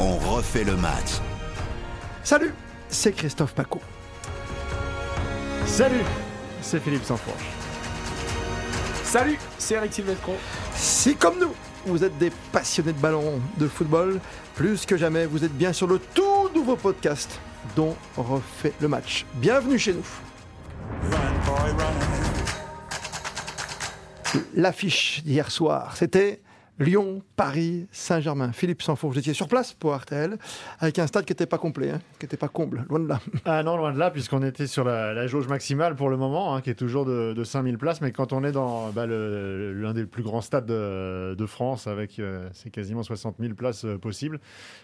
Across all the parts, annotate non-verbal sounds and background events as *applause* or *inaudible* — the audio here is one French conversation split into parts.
On refait le match. Salut, c'est Christophe Paco. Salut, c'est Philippe Sansfourche. Salut, c'est Eric Silvestro. Si comme nous, vous êtes des passionnés de ballon, de football, plus que jamais, vous êtes bien sur le tout nouveau podcast dont on refait le match. Bienvenue chez nous. L'affiche d'hier soir, c'était Lyon, Paris, Saint-Germain. Philippe Sanfour, vous étiez sur place pour RTL, avec un stade qui n'était pas complet, hein, qui n'était pas comble, loin de là. *laughs* Ah non, loin de là, puisqu'on était sur la, la jauge maximale pour le moment, hein, qui est toujours de, de 5000 places. Mais quand on est dans bah, l'un des plus grands stades de, de France, avec euh, c'est quasiment 60 000 places euh, possibles,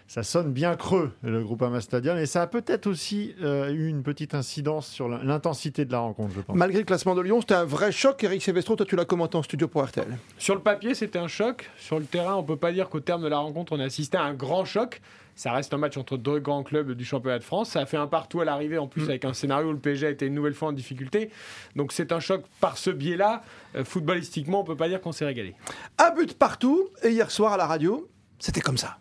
ça sonne bien creux, le Groupama Stadium. Et ça a peut-être aussi euh, eu une petite incidence sur l'intensité de la rencontre, je pense. Malgré le classement de Lyon, c'était un vrai choc. Eric Silvestro, toi tu l'as commenté en studio pour RTL. Sur le papier, c'était un choc. Sur le terrain, on peut pas dire qu'au terme de la rencontre, on a assisté à un grand choc. Ça reste un match entre deux grands clubs du championnat de France. Ça a fait un partout à l'arrivée, en plus avec un scénario où le PSG a été une nouvelle fois en difficulté. Donc c'est un choc par ce biais-là. Euh, footballistiquement, on peut pas dire qu'on s'est régalé. Un but partout, et hier soir à la radio, c'était comme ça.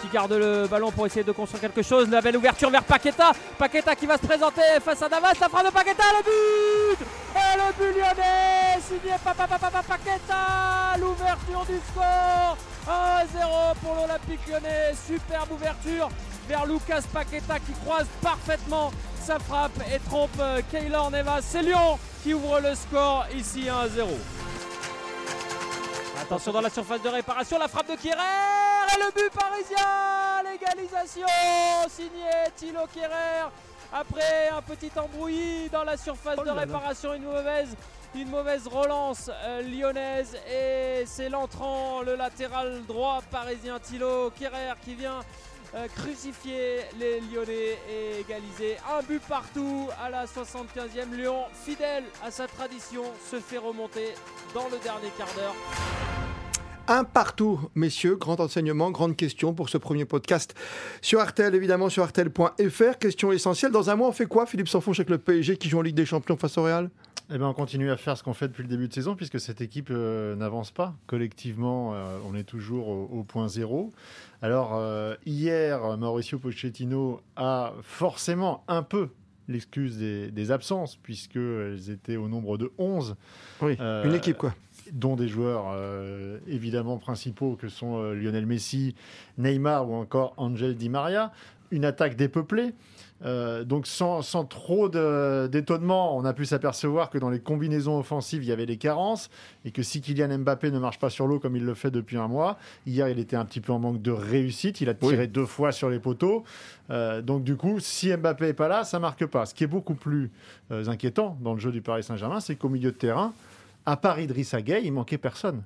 qui garde le ballon pour essayer de construire quelque chose. La belle ouverture vers Paqueta. Paqueta qui va se présenter face à Navas. La frappe de Paqueta, le but le but lyonnais Signé Papa Papa Paqueta L'ouverture du score 1-0 pour l'Olympique lyonnais. Superbe ouverture vers Lucas Paqueta qui croise parfaitement sa frappe et trompe euh, Keylor Nevas. C'est Lyon qui ouvre le score ici 1-0. Attention dans la surface de réparation, la frappe de Kierer et le but parisien L'égalisation signé Thilo Kierer après un petit embrouillis dans la surface Oh de réparation, une mauvaise, une mauvaise relance euh, lyonnaise et c'est l'entrant, le latéral droit parisien Thilo Kierer qui vient euh, crucifier les Lyonnais et égaliser un but partout à la 75e. Lyon, fidèle à sa tradition, se fait remonter dans le dernier quart d'heure. Un partout, messieurs, grand enseignement, grande question pour ce premier podcast sur RTL, évidemment sur RTL.fr. Question essentielle. Dans un mois, on fait quoi, Philippe Sanfonche, avec le PSG qui joue en Ligue des Champions face au Real? Eh ben, on continue à faire ce qu'on fait depuis le début de saison, puisque cette équipe euh, n'avance pas. Collectivement, euh, on est toujours au, au point zéro. Alors, euh, hier, Mauricio Pochettino a forcément un peu l'excuse des, des absences, puisqu'elles étaient au nombre de 11, Oui, une équipe, quoi. Dont des joueurs euh, évidemment principaux que sont euh, Lionel Messi, Neymar ou encore Angel Di Maria. Une attaque dépeuplée. Euh, donc sans, sans trop d'étonnement, on a pu s'apercevoir que dans les combinaisons offensives, il y avait des carences et que si Kylian Mbappé ne marche pas sur l'eau comme il le fait depuis un mois, hier il était un petit peu en manque de réussite, il a tiré deux fois sur les poteaux. Euh, donc du coup, si Mbappé est pas là, ça marque pas. Ce qui est beaucoup plus euh, inquiétant dans le jeu du Paris Saint-Germain, c'est qu'au milieu de terrain, à part Idrissa Gueye, il manquait personne.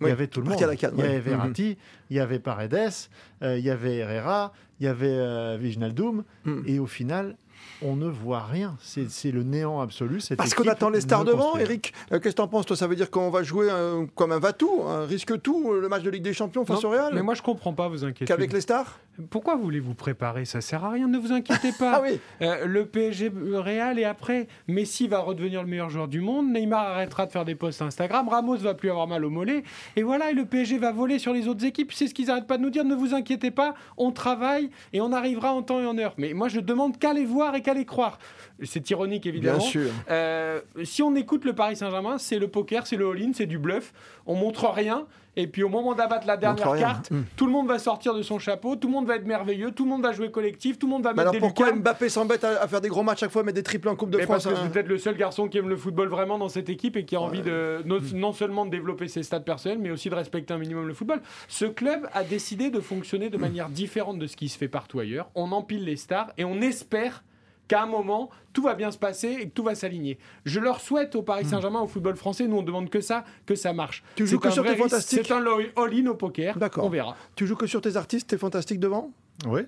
Il y avait tout le monde. il y avait Verratti, il y avait Paredes, euh, il y avait Herrera, il y avait euh, Wijnaldum. Mm. Et au final, on ne voit rien. C'est c'est le néant absolu. cette Parce qu'on attend les stars devant. Eric. Euh, Qu'est-ce que t'en penses, toi? Ça veut dire qu'on va jouer euh, comme un va-tout, un risque-tout, euh, le match de Ligue des Champions face Non, au Real? Mais moi, je comprends pas vos inquiétudes. Qu'avec les stars? Pourquoi voulez-vous préparer? Ça sert à rien, ne vous inquiétez *laughs* pas. Ah oui Euh, le PSG Real et après, Messi va redevenir le meilleur joueur du monde, Neymar arrêtera de faire des posts Instagram, Ramos va plus avoir mal au mollet, et voilà, et le PSG va voler sur les autres équipes. C'est ce qu'ils arrêtent pas de nous dire. Ne vous inquiétez pas, on travaille et on arrivera en temps et en heure. Mais moi, je demande qu'à les voir et qu'à les croire. C'est ironique évidemment. Bien sûr. Euh, si on écoute le Paris Saint-Germain, c'est le poker, c'est le all-in, c'est du bluff. On montre rien. Et puis au moment d'abattre la dernière carte, Mm. tout le monde va sortir de son chapeau, tout le monde va être merveilleux, tout le monde va jouer collectif, tout le monde va Mais mettre alors des pourquoi lucarnes. Mbappé s'embête à, à faire des gros matchs chaque fois, mettre des triples en Coupe de Mais France parce que hein c'est peut-être le seul garçon qui aime le football vraiment dans cette équipe et qui a envie de non, non seulement de développer ses stats personnels, mais aussi de respecter un minimum le football. Ce club a décidé de fonctionner de manière différente de ce qui se fait partout ailleurs. On empile les stars et on espère qu'à un moment, tout va bien se passer et que tout va s'aligner. Je leur souhaite au Paris Saint-Germain, au football français, nous on demande que ça, que ça marche. Tu joues que sur tes fantastiques C'est un all-in au poker. D'accord. On verra. Tu joues que sur tes artistes, t'es fantastique devant? Oui,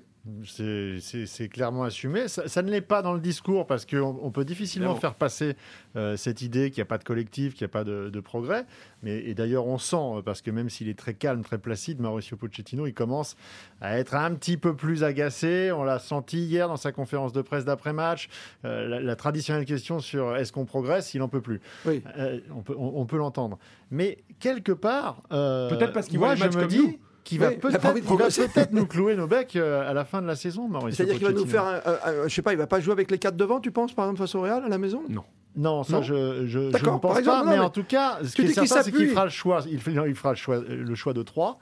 C'est- clairement assumé. Ça, ça ne l'est pas dans le discours parce qu'on on peut difficilement Évidemment. faire passer euh, cette idée qu'il n'y a pas de collectif, qu'il n'y a pas de, de progrès. Mais, et d'ailleurs, on sent, euh, parce que même s'il est très calme, très placide, Mauricio Pochettino, il commence à être un petit peu plus agacé. On l'a senti hier dans sa conférence de presse d'après-match. Euh, la, la traditionnelle question sur est-ce qu'on progresse, il n'en peut plus. Oui. Euh, on peut, on- on peut l'entendre. Mais quelque part, euh, Peut-être parce qu'il voit le je match me comme dis nous. Qu'il va Oui, peut-être nous clouer nos becs euh, à la fin de la saison, Mauricio C'est-à-dire qu'il va nous faire, un, un- un- je sais pas, il va pas jouer avec les quatre devant, tu penses, par exemple, face au Real à la maison? Non, ça, Non je, je, ne pense exemple, pas. non, mais, mais en tout cas, ce qui est certain, c'est qu'il fera le choix. Il, fait- non, il fera le choix, le choix de 3.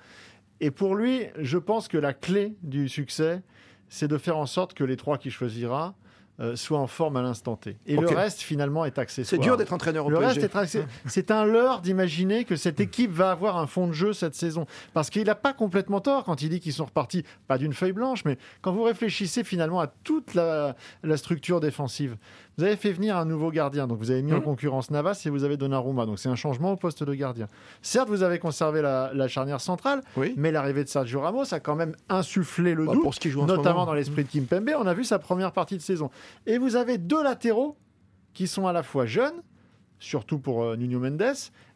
Et pour lui, je pense que la clé du succès, c'est de faire en sorte que les trois qu'il choisira euh, soient en forme à l'instant T. Et le reste, finalement, est accessoire. C'est dur d'être entraîneur au Le reste est c'est un leurre d'imaginer que cette équipe va avoir un fond de jeu cette saison. Parce qu'il n'a pas complètement tort quand il dit qu'ils sont repartis, pas d'une feuille blanche, mais quand vous réfléchissez finalement à toute la, la structure défensive. Vous avez fait venir un nouveau gardien, donc vous avez mis en Mhm. concurrence Navas et vous avez Donnarumma, donc c'est un changement au poste de gardien. Certes, vous avez conservé la, la charnière centrale, Oui. mais l'arrivée de Sergio Ramos a quand même insufflé le Bah, doute pour ce joue notamment dans l'esprit de Kimpembe. On a vu sa première partie de saison. Et vous avez deux latéraux qui sont à la fois jeunes, surtout pour euh, Nuno Mendes,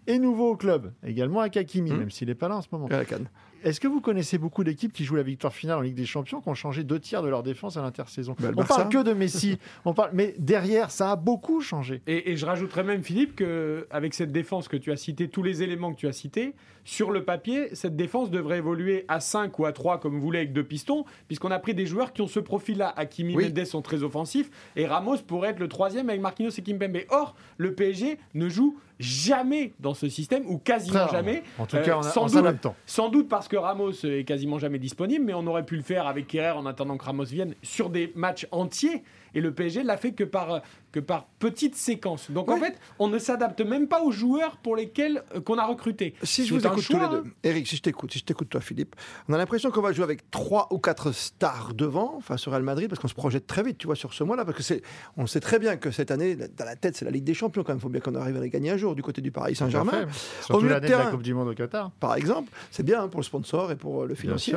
et nouveaux au club, également avec Hakimi, Mhm. même s'il n'est pas là en ce moment. À la canne. Est-ce que vous connaissez beaucoup d'équipes qui jouent la victoire finale en Ligue des Champions, qui ont changé deux tiers de leur défense à l'intersaison Bah, On parle que de Messi, on parle... mais derrière, ça a beaucoup changé. Et, et je rajouterais même, Philippe, que avec cette défense que tu as cité, tous les éléments que tu as cités, sur le papier, cette défense devrait évoluer à 5 ou à 3, comme vous voulez, avec deux pistons, puisqu'on a pris des joueurs qui ont ce profil-là. Hakimi Oui. Mendes sont très offensifs, et Ramos pourrait être le troisième avec Marquinhos et Kimpembe. Or, le PSG ne joue jamais dans ce système, ou quasiment Très jamais. En tout Euh, cas, en, sans doute. s'adaptant. Sans doute parce que Ramos est quasiment jamais disponible, mais on aurait pu le faire avec Kerrer en attendant que Ramos vienne sur des matchs entiers. Et le PSG l'a fait que par, que par petites séquences. Donc en fait, on ne s'adapte même pas aux joueurs pour lesquels euh, qu'on a recruté. Si je vous écoute choix, tous les deux, Eric, si je t'écoute, si je t'écoute toi, Philippe, on a l'impression qu'on va jouer avec trois ou quatre stars devant face au Real Madrid parce qu'on se projette très vite, tu vois, sur ce mois-là, parce que c'est, on sait très bien que cette année, dans la tête, c'est la Ligue des Champions quand même. Il faut bien qu'on arrive à la gagner un jour du côté du Paris Saint-Germain. Surtout milieu de de la terrain. Coupe du Monde au Qatar. Par exemple, c'est bien hein, pour le sponsor et pour euh, le financier.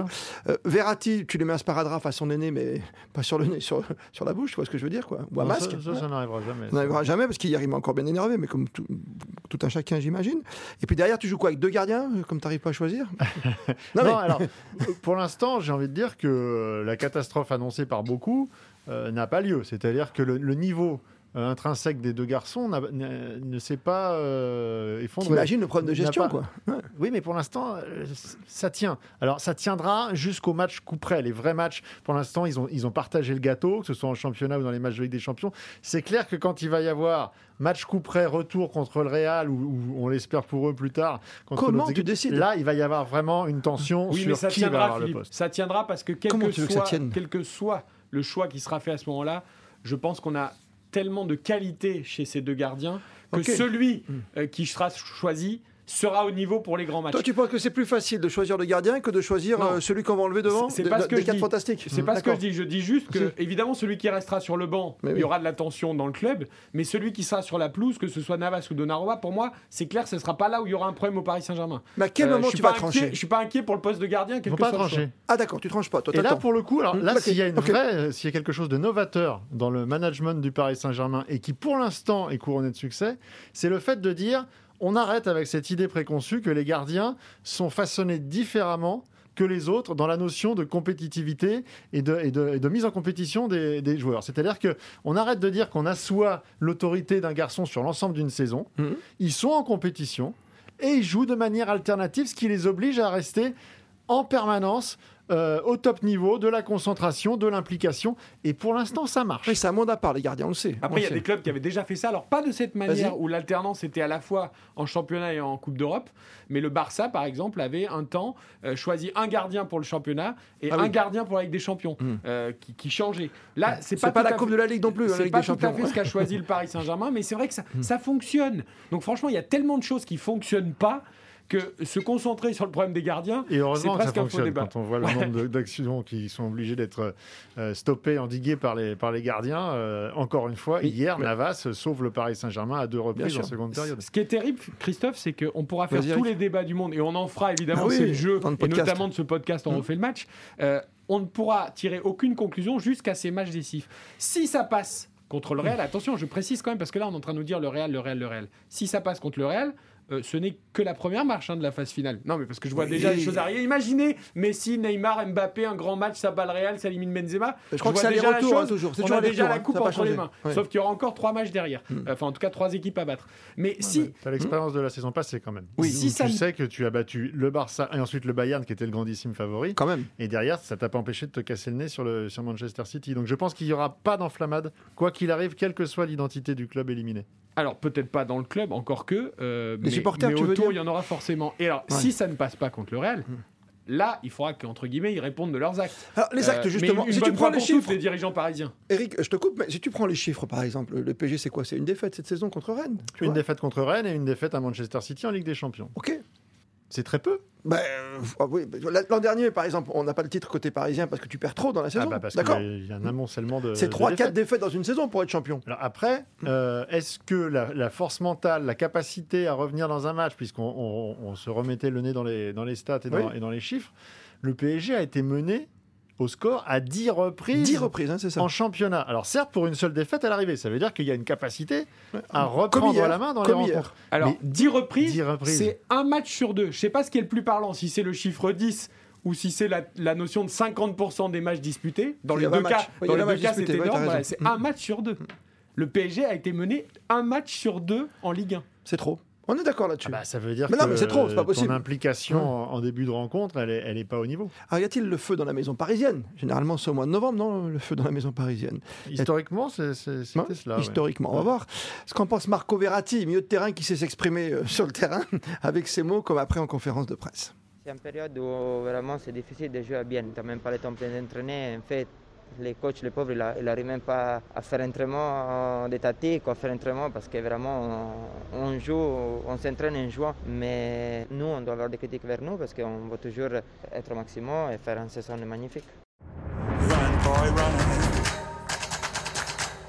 Euh, Verratti, tu lui mets un sparadrap à son aîné, mais pas sur le nez, sur, sur la bouche, tu vois ce que je veux dire, quoi. Ou un Non, masque. Ça, ça, ça n'arrivera jamais. On n'arrivera jamais parce qu'hier il m'a encore bien énervé, mais comme tout, tout un chacun, j'imagine. Et puis derrière, tu joues quoi avec deux gardiens, euh, comme tu n'arrives pas à choisir? *laughs* Non, mais- alors, pour l'instant, j'ai envie de dire que euh, la catastrophe annoncée par beaucoup euh, n'a pas lieu. C'est-à-dire que le, le niveau euh, intrinsèque des deux garçons ne s'est pas euh, effondré. T'imagines le problème de gestion, pas- quoi. Oui, mais pour l'instant, euh, ça tient. Alors, ça tiendra jusqu'au match coup près. Les vrais matchs, pour l'instant, ils ont, ils ont partagé le gâteau, que ce soit en championnat ou dans les matchs de Ligue des Champions. C'est clair que quand il va y avoir match coup près, retour contre le Real, ou, ou on l'espère pour eux plus tard, contre Comment tu équipes, décides Là, il va y avoir vraiment une tension Oui, sur mais ça qui va tiendra, avoir le poste. Ça tiendra parce que quel que, que soit, tienne quel que soit le choix qui sera fait à ce moment-là, je pense qu'on a tellement de qualité chez ces deux gardiens que celui Hmm. euh, qui sera choisi sera au niveau pour les grands matchs. Toi, tu penses que c'est plus facile de choisir le gardien que de choisir euh, celui qu'on va enlever devant C'est- de- pas ce que Des je quatre dis. fantastiques. C'est pas ce que je dis. Je dis juste que, Si. évidemment, celui qui restera sur le banc, Mais il oui. y aura de la tension dans le club. Mais celui qui sera sur la pelouse, que ce soit Navas ou Donnarumma, pour moi, c'est clair, ce sera pas là où il y aura un problème au Paris Saint-Germain. Mais à quel Euh, moment je suis tu pas vas inquiet- trancher Je suis pas inquiet pour le poste de gardien, Ils quel vont que pas trancher. Ah d'accord, tu tranches pas. Toi, Et là, pour le coup, alors Mm, là, ok, s'il y a une vraie, euh, s'il y a quelque chose de novateur dans le management du Paris Saint-Germain et qui, pour l'instant, est couronné de succès, c'est le fait de dire on arrête avec cette idée préconçue que les gardiens sont façonnés différemment que les autres dans la notion de compétitivité et de, et de- et de mise en compétition des, des joueurs. C'est-à-dire que on arrête de dire qu'on assoit l'autorité d'un garçon sur l'ensemble d'une saison. Mhm. Ils sont en compétition et ils jouent de manière alternative, ce qui les oblige à rester en permanence euh, au top niveau de la concentration, de l'implication. Et pour l'instant, ça marche. Oui, c'est un monde à part, les gardiens, on le sait. Après, il y a des clubs qui avaient déjà fait ça. Alors, pas de cette manière où l'alternance était à la fois en championnat et en Coupe d'Europe. Mais le Barça, par exemple, avait un temps euh, choisi un gardien pour le championnat et Ah un oui. gardien pour la Ligue des Champions Mm. euh, qui, qui changeait. Là, c'est C'est pas, pas la Coupe fait- de la Ligue non plus, hein, la C'est Ligue pas des tout à Champions. fait ce qu'a choisi le Paris Saint-Germain, mais c'est vrai que ça, *laughs* Mm. ça fonctionne. Donc, franchement, il y a tellement de choses qui fonctionnent pas que se concentrer sur le problème des gardiens, Et heureusement que ça presque un faux fonctionne débat. quand on voit le nombre d'actions qui sont obligées d'être euh, stoppées, endiguées par les, par les gardiens. Euh, encore une fois, Oui, hier, mais- Navas sauve le Paris Saint-Germain à deux reprises en seconde période. Ce qui est terrible, Christophe, c'est qu'on pourra faire tous les débats du monde et on en fera évidemment, Ah oui, c'est le jeu, le et podcast. notamment de ce podcast, on Mhm. refait le match. Euh, on ne pourra tirer aucune conclusion jusqu'à ces matchs décisifs. Si ça passe contre le Real, attention, je précise quand même, parce que là, on est en train de nous dire le Real, le Real, le Real. Si ça passe contre le Real, euh, ce n'est que la première marche hein, de la phase finale. Non, mais parce que je vois Oui. déjà les choses arriver. Imaginez Messi, Neymar, Mbappé, un grand match, ça bat le Real, ça élimine Benzema. Je crois que vois c'est déjà la aller-retour, hein, toujours. On toujours a déjà la hein. coupe entre les mains. Ouais. Sauf qu'il y aura encore trois matchs derrière. Enfin, en tout cas, trois équipes à battre. Mais si, T'as l'expérience de la saison passée quand même. Oui. Si ça tu sais que tu as battu le Barça et ensuite le Bayern qui était le grandissime favori. Quand même. Et derrière, ça t'a pas empêché de te casser le nez sur, le, sur Manchester City. Donc je pense qu'il n'y aura pas d'enflammade, quoi qu'il arrive, quelle que soit l'identité du club éliminé. Alors peut-être pas dans le club, encore que. euh, mais, supporters, mais tu veux autour, dire il y en aura forcément. Et alors, Ouais. si ça ne passe pas contre le Real, là, il faudra qu'entre guillemets, ils répondent de leurs actes. Alors, les actes, Euh, justement, mais une si tu prends les toutes, chiffres, les dirigeants parisiens. Eric, je te coupe, mais si tu prends les chiffres, par exemple, le PSG, c'est quoi? C'est une défaite cette saison contre Rennes Une défaite contre Rennes et une défaite à Manchester City en Ligue des Champions. Ok. C'est très peu. Ben, euh, ah oui, ben, l'an dernier, par exemple, on n'a pas le titre côté parisien parce que tu perds trop dans la saison. Ah bah parce D'accord qu'il y a un amoncellement de. C'est de 3-4 défaites. défaites dans une saison pour être champion. Alors après, euh, est-ce que la, la force mentale, la capacité à revenir dans un match, puisqu'on on- on se remettait le nez dans les, dans les stats et dans, Oui. et dans les chiffres, le PSG a été mené au score à 10 reprises 10 reprises, hein, c'est ça. en championnat. Alors certes, pour une seule défaite à l'arrivée, ça veut dire qu'il y a une capacité à reprendre hier, la main dans les hier. rencontres. Alors, Mais 10 reprises, 10 reprises. c'est un match sur deux. Je sais pas ce qui est le plus parlant, si c'est le chiffre 10 ou si c'est la, la notion de 50% des matchs disputés. Dans les deux cas, dans les deux c'est ouais, énorme. Voilà, c'est un match sur deux. Le PSG a été mené un match sur deux en Ligue 1. C'est trop. On est d'accord là-dessus. Ah bah, ça veut dire Mais que non, mais c'est trop, c'est pas possible. ton implication en, en début de rencontre, elle est, elle est pas au niveau. Alors, y a-t-il le feu dans la maison parisienne? Généralement, c'est au mois de novembre, non Le feu dans la maison parisienne. Historiquement, c'est- c'était Ouais, cela. ouais. Historiquement, on va voir ce qu'en pense Marco Verratti, milieu de terrain qui sait s'exprimer euh, sur le terrain *laughs* avec ses mots comme après en conférence de presse. C'est une période où vraiment c'est difficile de jouer bien. Tu n'as même pas le temps d'entraîner. En fait, les coachs, les pauvres, ils n'arrivent même pas à faire entraînement des tactiques, à faire entraînement parce que vraiment on, on joue, on s'entraîne en jouant. Mais nous, on doit avoir des critiques vers nous parce qu'on va toujours être au maximum et faire une saison magnifique. Run, boy, run.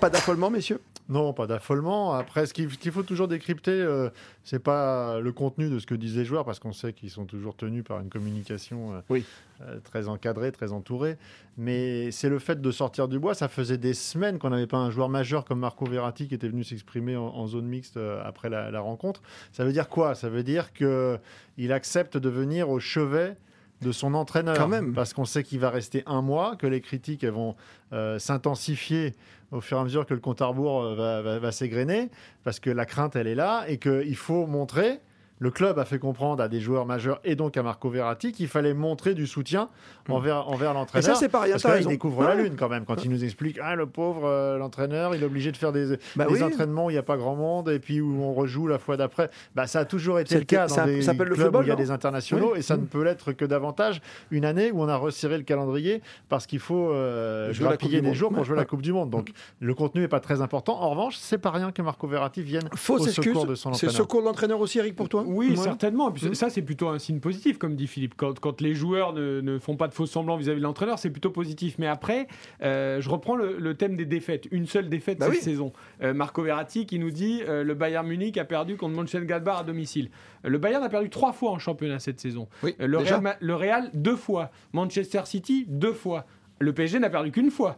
Pas d'affolement, messieurs Non, pas d'affolement. Après, ce qu'il faut toujours décrypter, euh, c'est pas le contenu de ce que disent les joueurs, parce qu'on sait qu'ils sont toujours tenus par une communication euh, Oui. euh, très encadrée, très entourée. Mais c'est le fait de sortir du bois. Ça faisait des semaines qu'on n'avait pas un joueur majeur comme Marco Verratti qui était venu s'exprimer en, en zone mixte euh, après la, la rencontre. Ça veut dire quoi? Ça veut dire que il accepte de venir au chevet de son entraîneur. Quand même. Parce qu'on sait qu'il va rester un mois, que les critiques elles vont euh, s'intensifier au fur et à mesure que le compte à rebours euh, va, va- va s'égrener, parce que la crainte, elle est là, et qu'il faut montrer, le club a fait comprendre à des joueurs majeurs, et donc à Marco Verratti, qu'il fallait montrer du soutien envers, envers Et l'entraîneur. ça, c'est pas rien, Parce t'as que là, il découvre la lune quand même, quand il nous explique, ah, le pauvre, euh, l'entraîneur, il est obligé de faire des, Bah des oui. entraînements où il n'y a pas grand monde, et puis où on rejoue la fois d'après. Bah, ça a toujours été C'est le cas ça- dans des ça s'appelle le football, où il y a des internationaux, Oui. et ça ne peut l'être que davantage une année où on a resserré le calendrier parce qu'il faut euh, grappiller des jours pour Ouais, jouer la. Coupe du Monde. Donc le contenu n'est pas très important. En revanche, c'est pas rien que Marco Verratti vienne Fausse au excuse. secours de son C'est entraîneur. secours de l'entraîneur aussi, Eric, pour toi Oui, Ouais. certainement. Et puis Mhm. Ça, c'est plutôt un signe positif, comme dit Philippe. Quand, quand les joueurs ne, ne font pas de faux semblants vis-à-vis de l'entraîneur, c'est plutôt positif. Mais après, euh, je reprends le, le thème des défaites. Une seule défaite Bah cette oui. saison. Euh, Marco Verratti qui nous dit euh, le Bayern Munich a perdu contre Mönchengladbach à domicile. Le Bayern a perdu trois fois en championnat cette saison. Oui, Le. Real, le Real, deux fois. Manchester City, deux fois. Le PSG n'a perdu qu'une fois.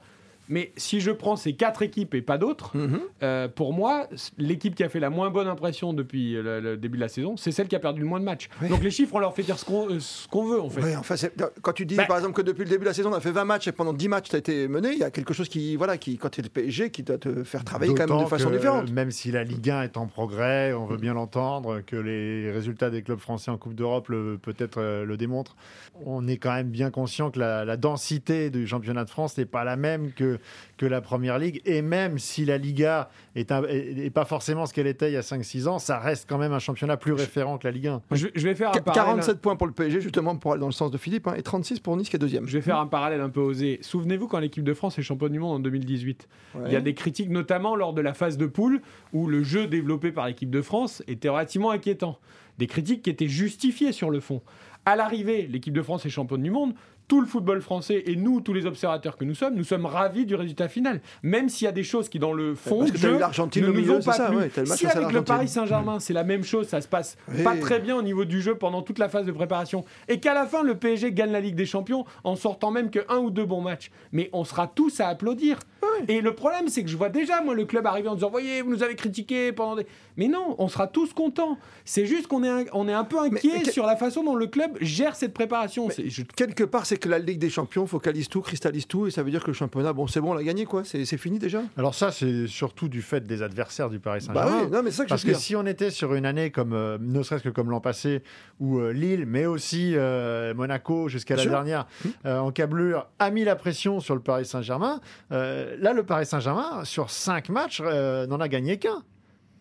Mais si je prends ces quatre équipes et pas d'autres, Mhm. euh, pour moi, l'équipe qui a fait la moins bonne impression depuis euh, le, le début de la saison, c'est celle qui a perdu le moins de matchs. Oui. Donc les chiffres, on leur fait dire ce qu'on euh, veut, en fait. Enfin, quand tu dis Bah- par exemple que depuis le début de la saison, on a fait 20 matchs et pendant 10 matchs, tu as été mené, il y a quelque chose qui, voilà, qui, quand tu es le PSG, qui doit te faire travailler quand même de façon que, différente. Même si la Ligue 1 est en progrès, on veut bien l'entendre, que les résultats des clubs français en Coupe d'Europe le- peut-être le démontrent. On est quand même bien conscient que la, la densité du championnat de France n'est pas la même que, que la Première Ligue. Et même si la Liga est, un- est- est pas forcément ce qu'elle était il y a 5-6 ans, ça reste quand même un championnat plus référent que la Ligue 1. Je, je vais faire un Qu- parallèle. 47 points pour le PSG, justement, pour aller dans le sens de Philippe, hein, et 36 pour Nice qui est deuxième. Je vais faire un parallèle un peu osé. Souvenez-vous quand l'équipe de France est championne du monde en 2018. Ouais. Il y a des critiques, notamment lors de la phase de poule, où le jeu développé par l'équipe de France était relativement inquiétant. Des critiques qui étaient justifiées sur le fond. À l'arrivée, l'équipe de France est championne du monde. Tout le football français et nous, tous les observateurs que nous sommes, nous sommes ravis du résultat final. Même s'il y a des choses qui, dans le fond, Parce que jeu, l'Argentine ne nous milieu, ont c'est pas ça, plu. ouais, si avec le. Paris Saint-Germain, c'est la même chose, ça se passe Oui. pas très bien au niveau du jeu pendant toute la phase de préparation, et qu'à la fin, le PSG gagne la Ligue des Champions en sortant même que un ou deux bons matchs, mais on sera tous à applaudir. Et le problème, c'est que je vois déjà, moi, le club arriver en disant Voyez, vous nous avez critiqué pendant des. Mais non, on sera tous contents. C'est juste qu'on est, un- on est un peu inquiet mais sur la façon dont le club gère cette préparation. Je- Quelque part, c'est que la Ligue des Champions focalise tout, cristallise tout, et ça veut dire que le championnat, bon, c'est bon, on l'a gagné, quoi. C'est fini déjà. Alors ça, c'est surtout du fait des adversaires du Paris Bah Saint-Germain. oui, non, mais c'est ça que je Parce veux que dire. si on était sur une année comme, euh, ne serait-ce que comme l'an passé, où euh, Lille, mais aussi euh, Monaco jusqu'à la sûr. dernière, euh, en câblure, a mis la pression sur le Paris Saint-Germain, là, le Paris Saint-Germain, sur cinq matchs, n'en a gagné qu'un.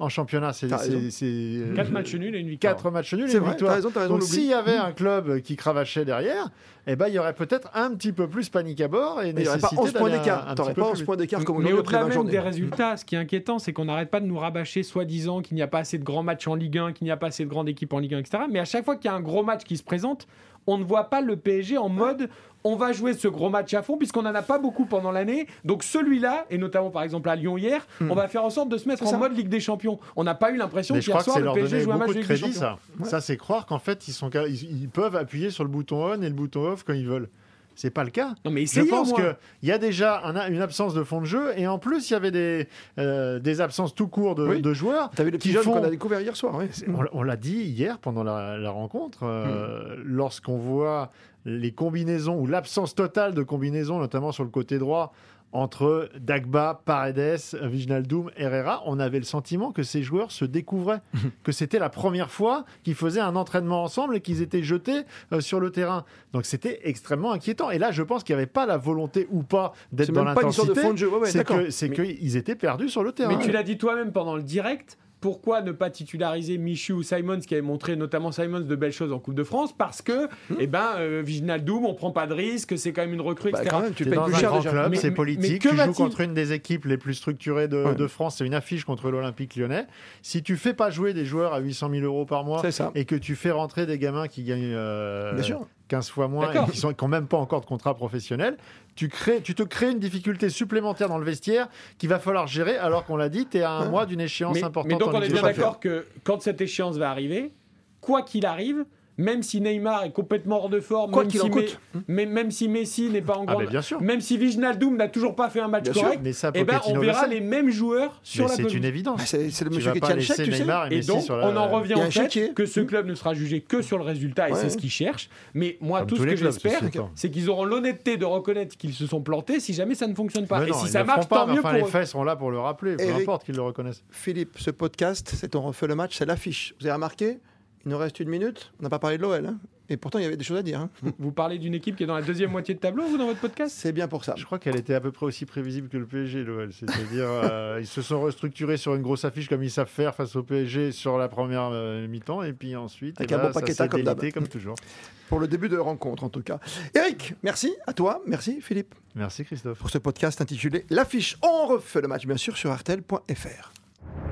En championnat, c'est T'as raison. c'est- c'est, euh, Quatre matchs nuls et une victoire. Quatre matchs nuls et une victoire. t'as raison, t'as raison, Donc s'il y avait un club qui cravachait derrière, eh ben, il y aurait peut-être un petit peu plus panique à bord et Il n'y aurait pas nécessité 11 points d'écart. peu pas plus 11 vite. points d'écart comme Mais aujourd'hui au-delà 20 même des résultats, ce qui est inquiétant, c'est qu'on n'arrête pas de nous rabâcher, soi-disant, qu'il n'y a pas assez de grands matchs en Ligue 1, qu'il n'y a pas assez de grandes équipes en Ligue 1, etc. Mais à chaque fois qu'il y a un gros match qui se présente, on ne voit pas le PSG en mode on va jouer ce gros match à fond, puisqu'on n'en a pas beaucoup pendant l'année. Donc celui-là, et notamment par exemple à Lyon hier, on va faire en sorte de se mettre Hmm. En ça. mode Ligue des Champions. On n'a pas eu l'impression qu'hier que soir c'est le PSG jouait un match de Ligue des Champions. ça. Ça, c'est croire qu'en fait, ils, sont, ca- ils, ils peuvent appuyer sur le bouton on et le bouton off quand ils veulent. C'est pas le cas. Non mais Je pense qu'il y a déjà un- une absence de fond de jeu et en plus, il y avait des, euh, des absences tout court de, Oui. de joueurs. T'as vu les petits qui jeunes font- qu'on a découvert hier soir, oui. On, on l'a dit hier pendant la, la rencontre, euh, Hmm. lorsqu'on voit les combinaisons ou l'absence totale de combinaisons, notamment sur le côté droit, entre Dagba, Paredes, Vignaldoum, Herrera, on avait le sentiment que ces joueurs se découvraient, *laughs* que c'était la première fois qu'ils faisaient un entraînement ensemble et qu'ils étaient jetés euh, sur le terrain. Donc c'était extrêmement inquiétant. Et là, je pense qu'il n'y avait pas la volonté ou pas d'être C'est dans une histoire de l'intensité. fond de jeu. Ouais, ouais, c'est d'accord. que- c'est qu'ils étaient perdus sur le terrain. Mais tu l'as dit toi-même pendant le direct. Pourquoi ne pas titulariser Michu ou Simons, qui avait montré notamment Simons de belles choses en Coupe de France Parce que, eh ben, euh, Viginaldoum, on prend pas de risque, c'est quand même une recrue, Bah, etc. quand même, tu payes plus cher club, Mais- c'est politique. mais que tu joues contre une des équipes les plus structurées de, Ouais. de France. C'est une affiche contre l'Olympique lyonnais. Si tu fais pas jouer des joueurs à 800 000 euros par mois C'est ça. et que tu fais rentrer des gamins qui gagnent euh, Bien sûr. 15 fois moins et qui n'ont même pas encore de contrat professionnel, tu, crées, tu te crées une difficulté supplémentaire dans le vestiaire qu'il va falloir gérer alors qu'on l'a dit, tu es à un mois d'une échéance mais, importante. mais donc on est bien d'accord que quand cette échéance va arriver, quoi qu'il arrive, même si Neymar est complètement hors de forme, Quoi même, qu'il si en coûte. mais- même si Messi n'est pas en Ah, grande, bien sûr. même si Viginaldoum n'a toujours pas fait un match Bien sûr, correct, Mais ça, eh ben, on verra les mêmes joueurs sur Mais la c'est une évidence. Bah, C'est c'est le Tu monsieur qui pas tient le chèque, laisser tu sais. Et, Et donc, sur la- on en revient au fait que ce club ne sera jugé que sur le résultat, et Ouais. c'est ce qu'ils cherchent. Mais moi, Comme tout ce que clubs, j'espère, c'est qu'ils auront l'honnêteté de reconnaître qu'ils se sont plantés si jamais ça ne fonctionne pas. Et si ça marche, tant mieux enfin, les faits sont là pour le rappeler, peu importe qu'ils le reconnaissent. Philippe, ce podcast, c'est on refait le match, c'est l'affiche. Vous avez remarqué? Il nous reste une minute. On n'a pas parlé de l'OL. hein. Et pourtant, il y avait des choses à dire. hein. *laughs* Vous parlez d'une équipe qui est dans la deuxième moitié de tableau, vous, dans votre podcast? C'est bien pour ça. Je crois qu'elle était à peu près aussi prévisible que le PSG, l'OL. C'est-à-dire, *laughs* euh, ils se sont restructurés sur une grosse affiche comme ils savent faire face au PSG sur la première euh, mi-temps, et puis ensuite, Avec eh un ben, bon ça Paqueta s'est comme délité comme toujours. *laughs* Pour le début de rencontre, en tout cas. Eric, merci à toi. Merci, Philippe, Merci Christophe. pour ce podcast intitulé L'affiche. On refait le match, bien sûr, sur artel.fr.